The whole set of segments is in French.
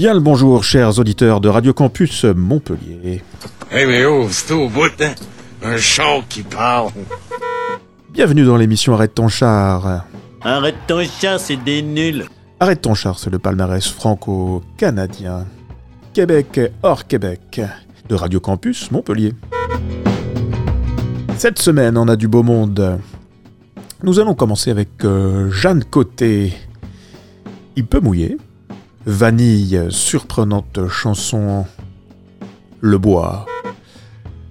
Bien le bonjour, chers auditeurs de Radio Campus Montpellier. Hey, mais oh, c'est au bout, hein? Un char qui parle. Bienvenue dans l'émission Arrête ton char. Arrête ton char, c'est des nuls. Arrête ton char, c'est le palmarès franco-canadien. Québec hors Québec de Radio Campus Montpellier. Cette semaine, on a du beau monde. Nous allons commencer avec euh, Jeanne Côté. Il peut mouiller. Vanille, surprenante chanson. Le bois.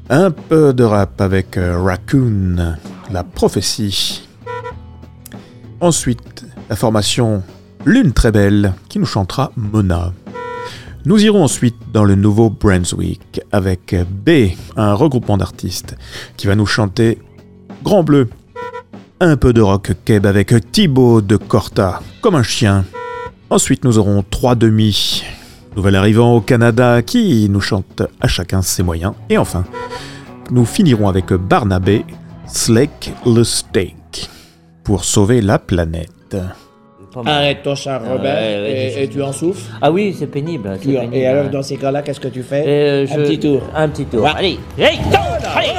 Un peu de rap avec euh, Raccoon, la prophétie. Ensuite, la formation Lune très belle qui nous chantera Mona. Nous irons ensuite dans le nouveau Brunswick avec B, un regroupement d'artistes qui va nous chanter Grand Bleu. Un peu de rock keb avec Thibaut de Corta, comme un chien. Ensuite, nous aurons trois demi. Nouvel arrivant au Canada qui nous chante à chacun ses moyens. Et enfin, nous finirons avec Barnabé, Slake le Steak, pour sauver la planète. Arrête ton char, Robert, Ouais, ouais, et, tu en souffles. Ah oui, c'est pénible. et alors, dans ces cas-là, qu'est-ce que tu fais? Euh, Un petit tour. Un petit tour. Ouais. Allez, hey, go, allez,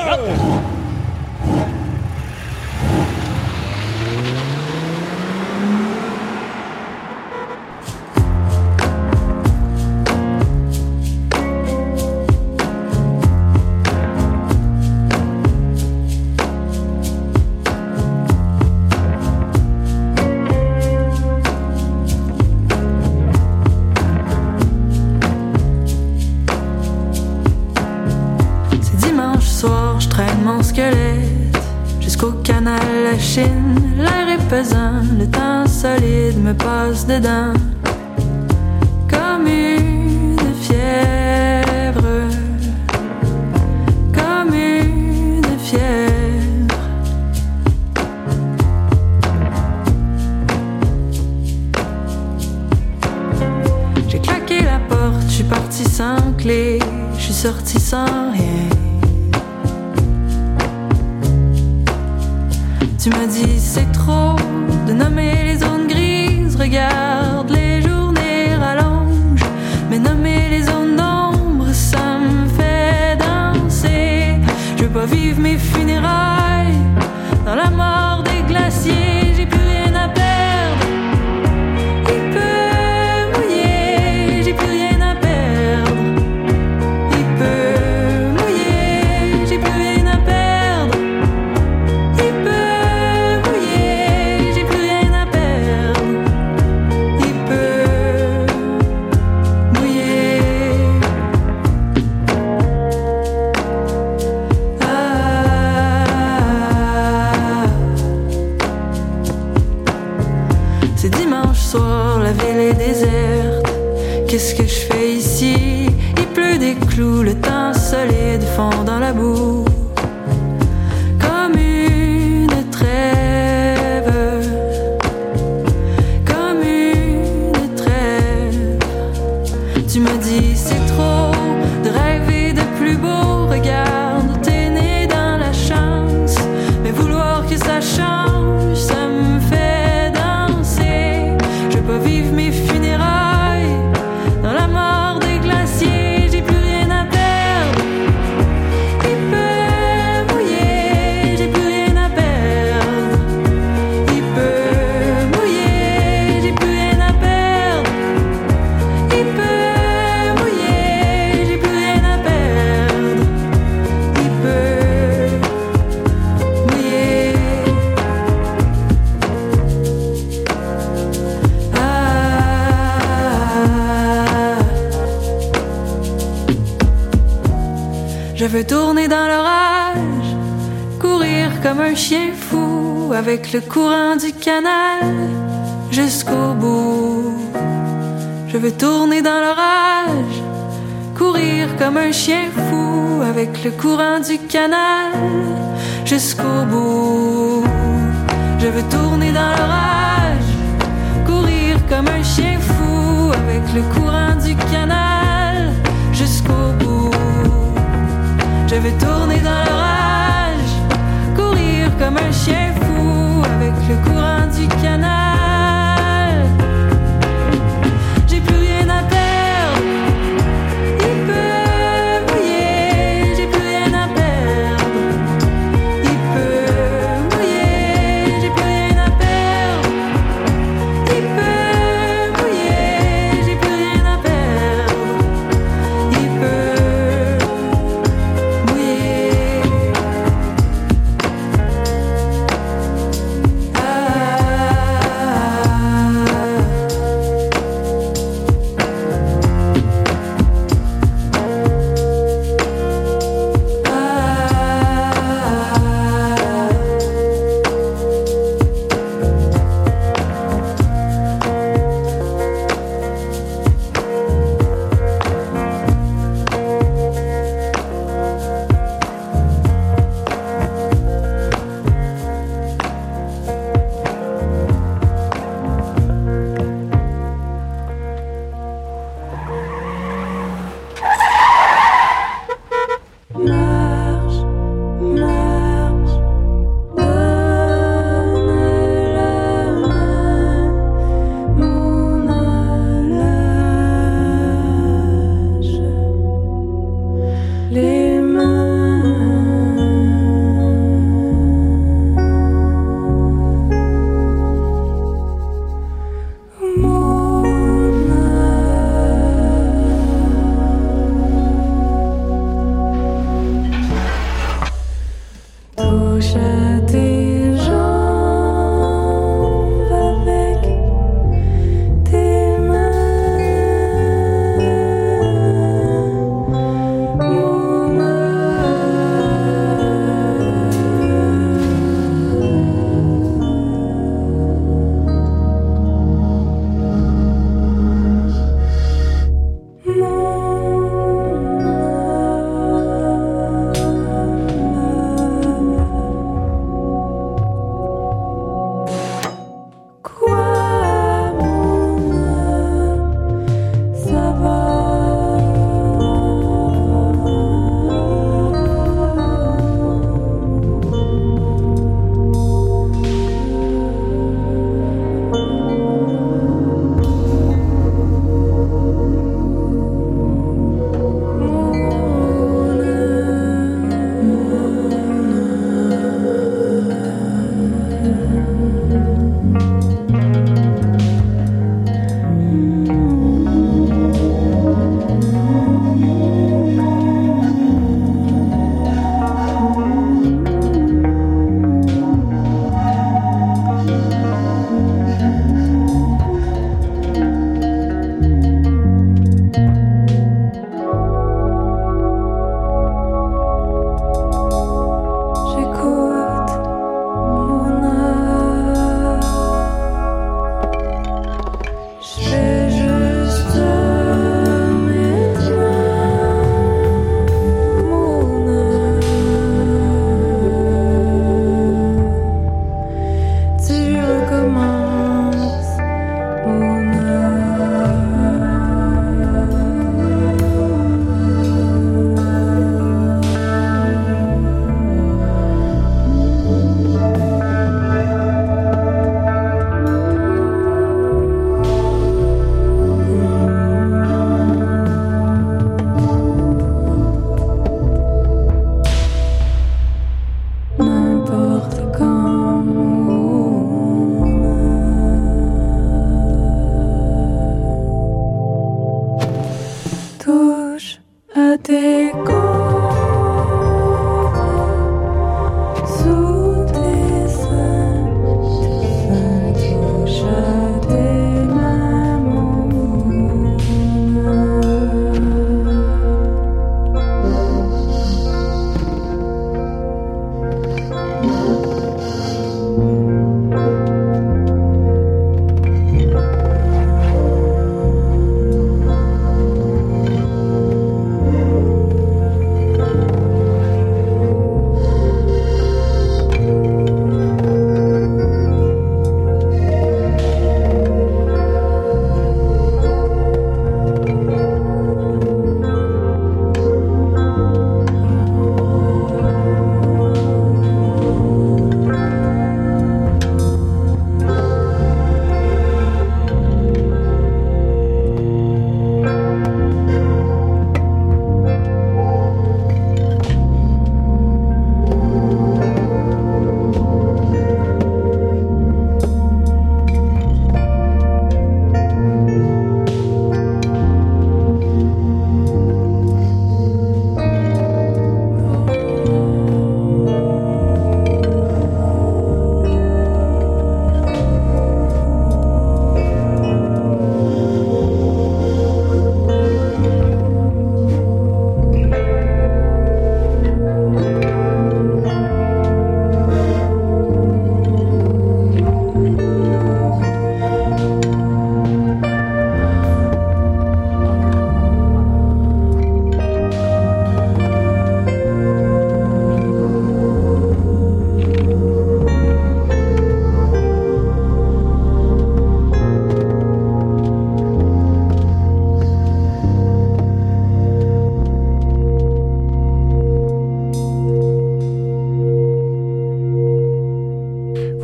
soir, je traîne mon squelette jusqu'au canal la Chine. L'air est pesant, le temps solide me passe dedans. Comme une fièvre, comme une fièvre. J'ai claqué la porte, je suis parti sans clé, je suis sorti sans rien. Tu me dis c'est trop de nommer les zones grises, regarde les journées rallongent, mais nommer les zones d'ombre, ça me fait danser. Je veux pas vivre mes funérailles dans la mort des glaciers, le courant du canal jusqu'au bout. Je veux tourner dans l'orage, courir comme un chien fou avec le courant du canal jusqu'au bout. Je veux tourner dans l'orage, courir comme un chien fou avec le courant du canal jusqu'au bout. Je veux tourner dans l'orage, courir comme un chien fou le courant du canal.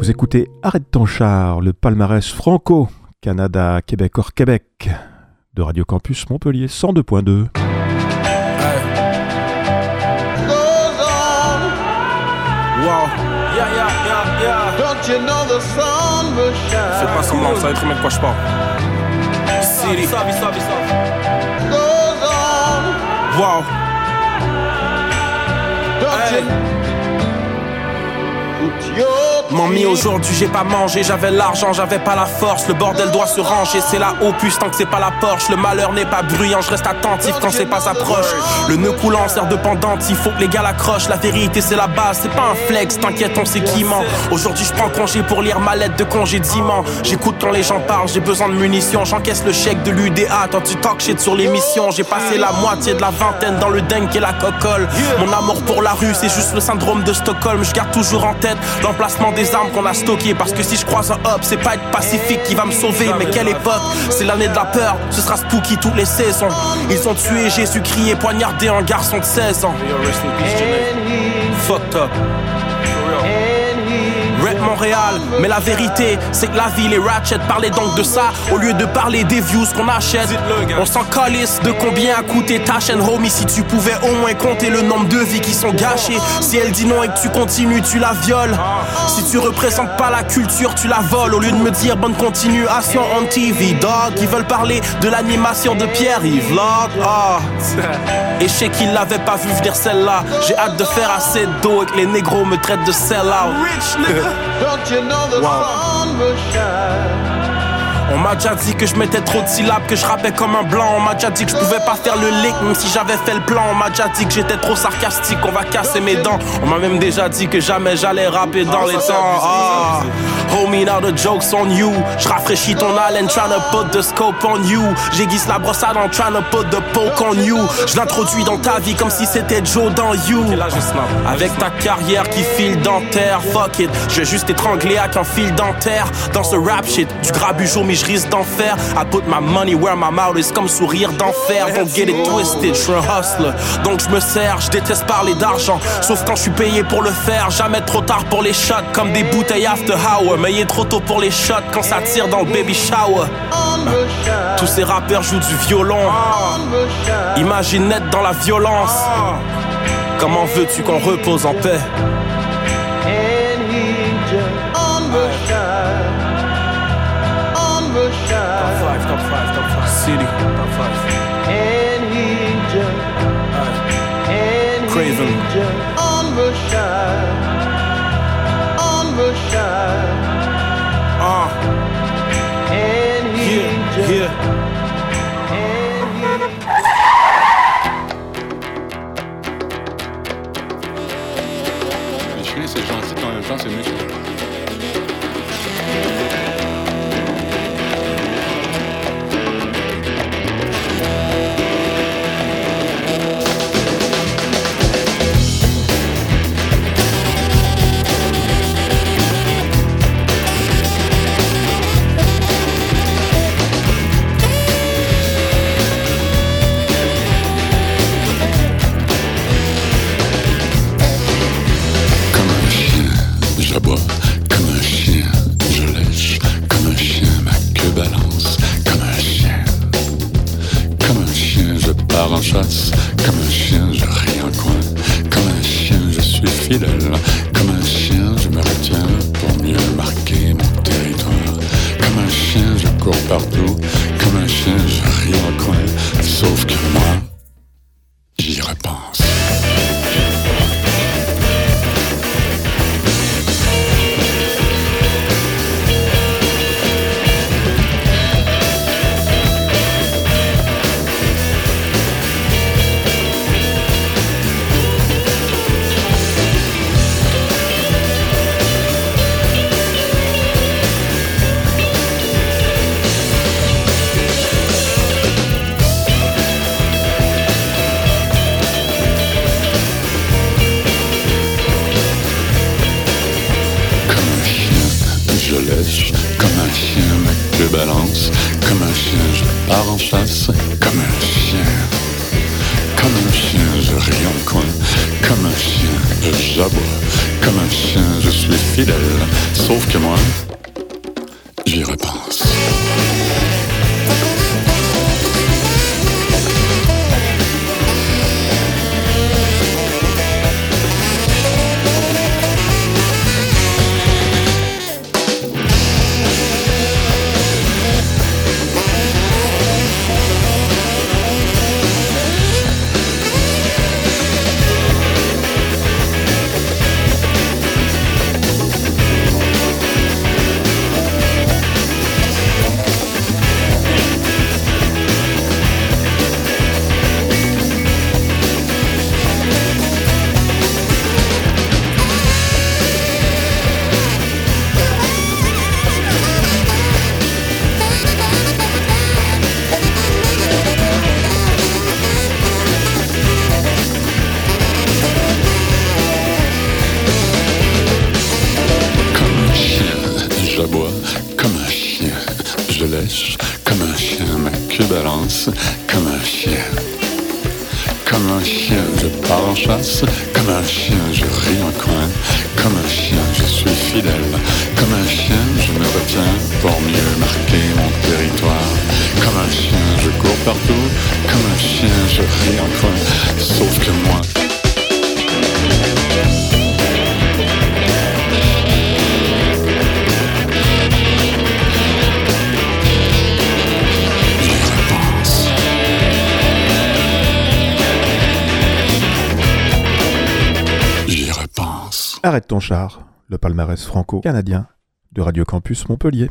Vous écoutez Arrête ton char, le palmarès franco, Canada, Québec hors Québec, de Radio Campus Montpellier 102.2. Wow. Yeah, yeah, yeah, yeah. Don't you know the sun will shine? Faites pas semblant, savez très bien de quoi je parle. City. Wow. Don't Hey. you mis aujourd'hui, j'ai pas mangé, j'avais l'argent, j'avais pas la force. Le bordel doit se ranger, c'est la opus tant que c'est pas la Porsche. Le malheur n'est pas bruyant, je reste attentif quand c'est pas sa proche. Le nœud coulant sert de pendant, il faut que les gars l'accrochent. La vérité c'est la base, c'est pas un flex, t'inquiète, on sait qui ment. Aujourd'hui, je prends congé pour lire ma lettre de congédiement. J'écoute quand les gens parlent, j'ai besoin de munitions. J'encaisse le chèque de l'UDA, toi tu talk shit sur l'émission. J'ai passé la moitié de la vingtaine dans le dingue et la cocole. Mon amour pour la rue, c'est juste le syndrome de Stockholm. Je garde toujours en tête l'emplacement des armes qu'on a stockées. Parce que si je croise un hop, c'est pas être pacifique qui va me sauver. Mais quelle époque, c'est l'année de la peur. Ce sera spooky toutes les saisons. Ils ont tué Jésus crié, poignardé un garçon de 16 ans. Fucked up. Mais la vérité, c'est que la ville est ratchet. Parlez donc de ça au lieu de parler des views qu'on achète. On s'en calisse de combien a coûté ta chaîne, homie. Si tu pouvais au moins compter le nombre de vies qui sont gâchées. Si elle dit non et que tu continues, tu la violes. Si tu représentes pas la culture, tu la voles. Au lieu de me dire bonne continuation on TV, dog. Ils veulent parler de l'animation de Pierre-Yves Log. Ah. Et je sais qu'ils l'avaient pas vu venir celle-là. J'ai hâte de faire assez d'eau et que les négros me traitent de sell-out. Don't you know the sun will shine? On m'a déjà dit que je mettais trop de syllabes, que je rappais comme un blanc. On m'a déjà dit que je pouvais pas faire le lick, même si j'avais fait le plan. On m'a déjà dit que j'étais trop sarcastique, on va casser mes dents. On m'a même déjà dit que jamais j'allais rapper dans les temps. Ah. Homie, now the joke's on you. Je rafraîchis ton haleine, tryna put the scope on you. J'aiguise la brossade en tryna put the poke on you. Je l'introduis dans ta vie comme si c'était Joe dans You. Avec ta carrière qui file dentaire, fuck it. Je vais juste étrangler avec un fil dentaire. Dans ce rap shit, du grabugeau, mais je risque d'en faire. I put my money where my mouth is comme sourire d'enfer. Don't get it twisted, je suis un hustler. Donc je me sers, je déteste parler d'argent. Sauf quand je suis payé pour le faire. Jamais trop tard pour les shots, comme des bouteilles after hour. Mais il est trop tôt pour les shots quand ça tire dans le baby shower. Tous ces rappeurs jouent du violon. Imagine être dans la violence. Comment veux-tu qu'on repose en paix? City. And he just uh, and Craven. he on the shine, on the shine. Ah. Quand même c'est mieux. sauf que moi, Comme un chien, je ris en sauf que moi. Repense. Arrête ton char, le palmarès franco-canadien de Radio Campus Montpellier.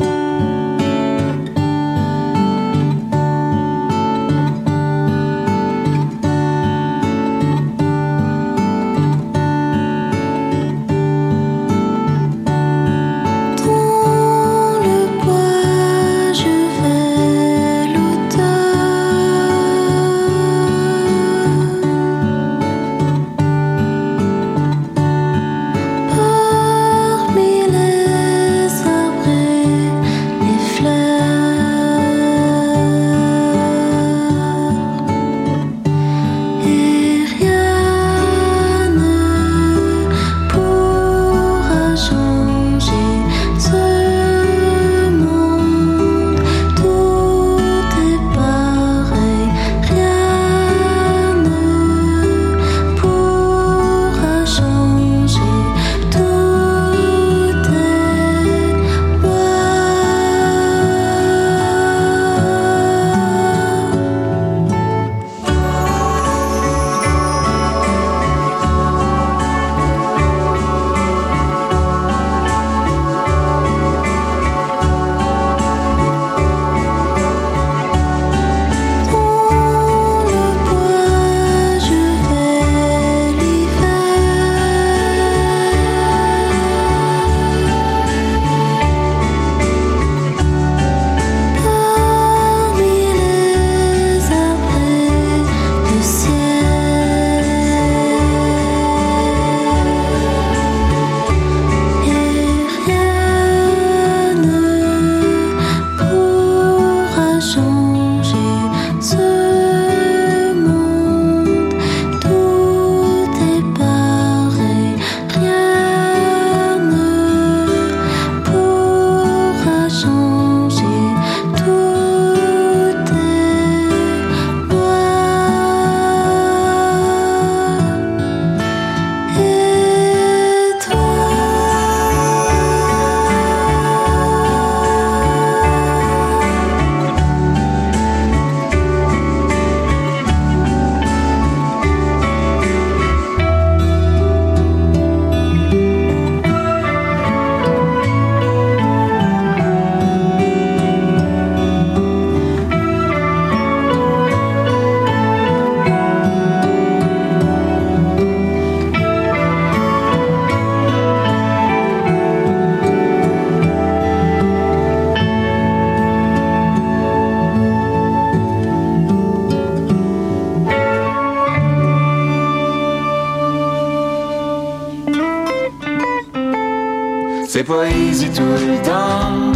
Pas easy tout le temps,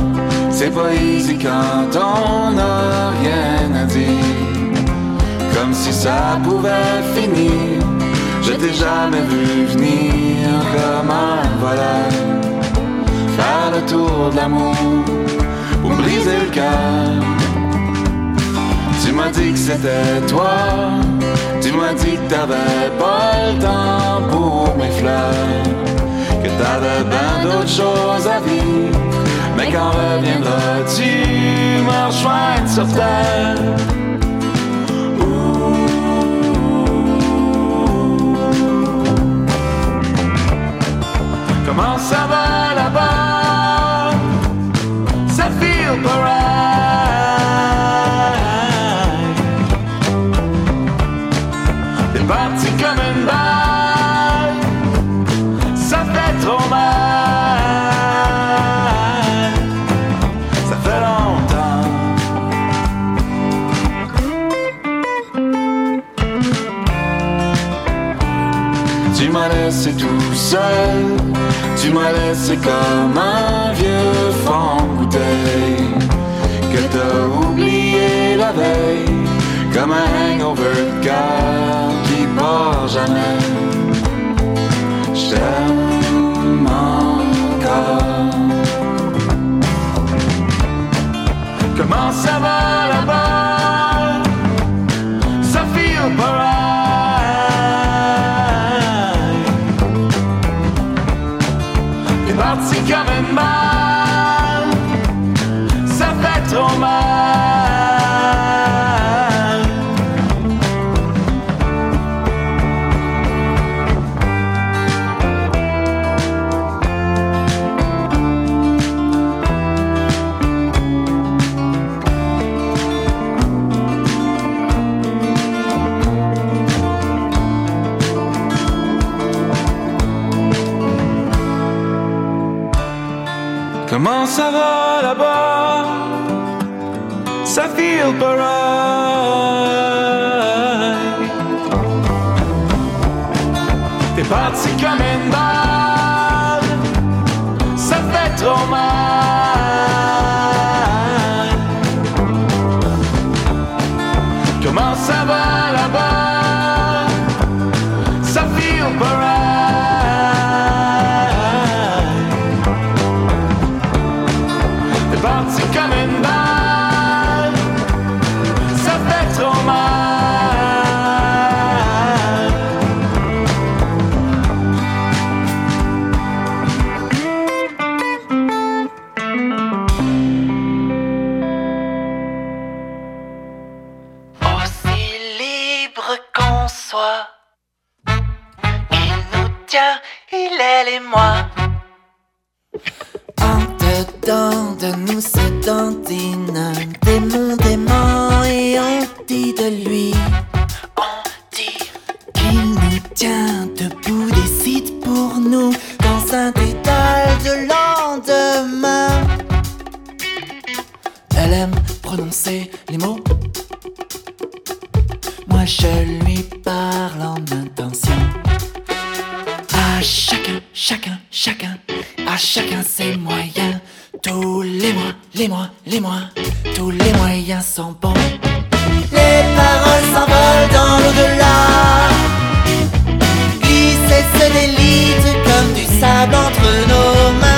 c'est pas easy quand on n'a rien à dire. Comme si ça pouvait finir, je t'ai jamais vu venir comme un voleur. Faire le tour de l'amour pour briser le cœur. Tu m'as dit que c'était toi, tu m'as dit que t'avais pas le temps pour mes fleurs, que t'avais bien d'autres choses à vivre. Mais quand reviendras-tu me rejoindre sur terre? Comment ça va là-bas? Ça feel pas laissé tout seul, tu m'as laissé comme un vieux de bouteille que t'as oublié la veille, comme un hangover cœur qui part jamais. Je t'aime encore. Comment ça va Comment ça va là-bas? Ça pas right. T'es parti comme une balle, ça fait trop mal. Tient, il est les moi. En dedans de nous se dandine un démon, démon et on dit de lui On dit qu'il nous tient debout, décide pour nous dans un dédale de lendemain. Elle aime prononcer les mots. Moi je lui parle en intention. Chacun, chacun, chacun, à chacun ses moyens. Tous les mois, les mois, les mois, tous les moyens sont bons. Les paroles s'envolent dans l'au-delà. Glissent et se délitent comme du sable entre nos mains.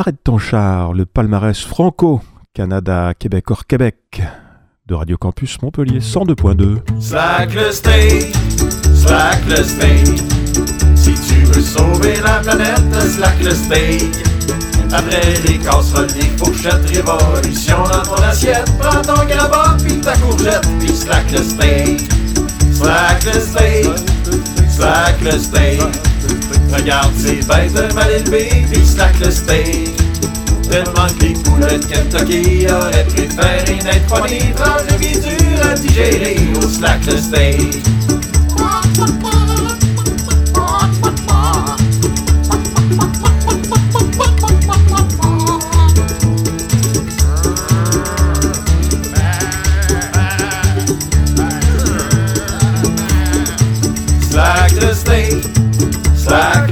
Arrête ton char, le palmarès franco, Canada, Québec hors Québec, de Radio Campus Montpellier 102.2. Slack le state, slack le state. Si tu veux sauver la planète, slack le state. Après les casseroles, des fourchettes, révolution dans ton assiette. Prends ton grabat, puis ta courgette, puis slack le state. Slack le state, slack le state. Regarde ces bêtes mal élevées, puis slack le state. Tellement que les poulets de Kentucky auraient préféré n'être pas des tranches dures à digérer au slack le steak.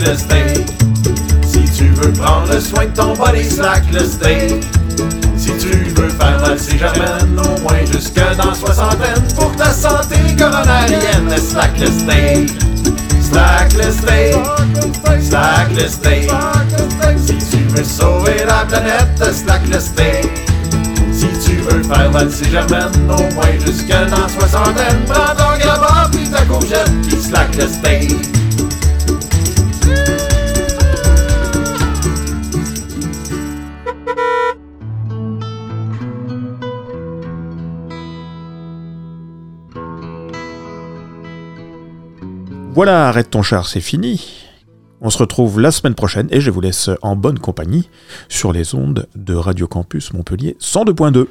Le. Si tu veux prendre soin de ton body, slack le steak. Si tu veux faire valser germaine, au moins jusque dans soixantaine, pour ta santé coronarienne, slack le steak. Slack le steak, slack le steak. Si tu veux sauver la planète, slack le steak. Si tu veux faire valser germaine, au moins jusque dans soixantaine, prends ton grabat, puis ta courgette, puis slack le steak. Voilà, arrête ton char, c'est fini. On se retrouve la semaine prochaine et je vous laisse en bonne compagnie sur les ondes de Radio Campus Montpellier 102.2.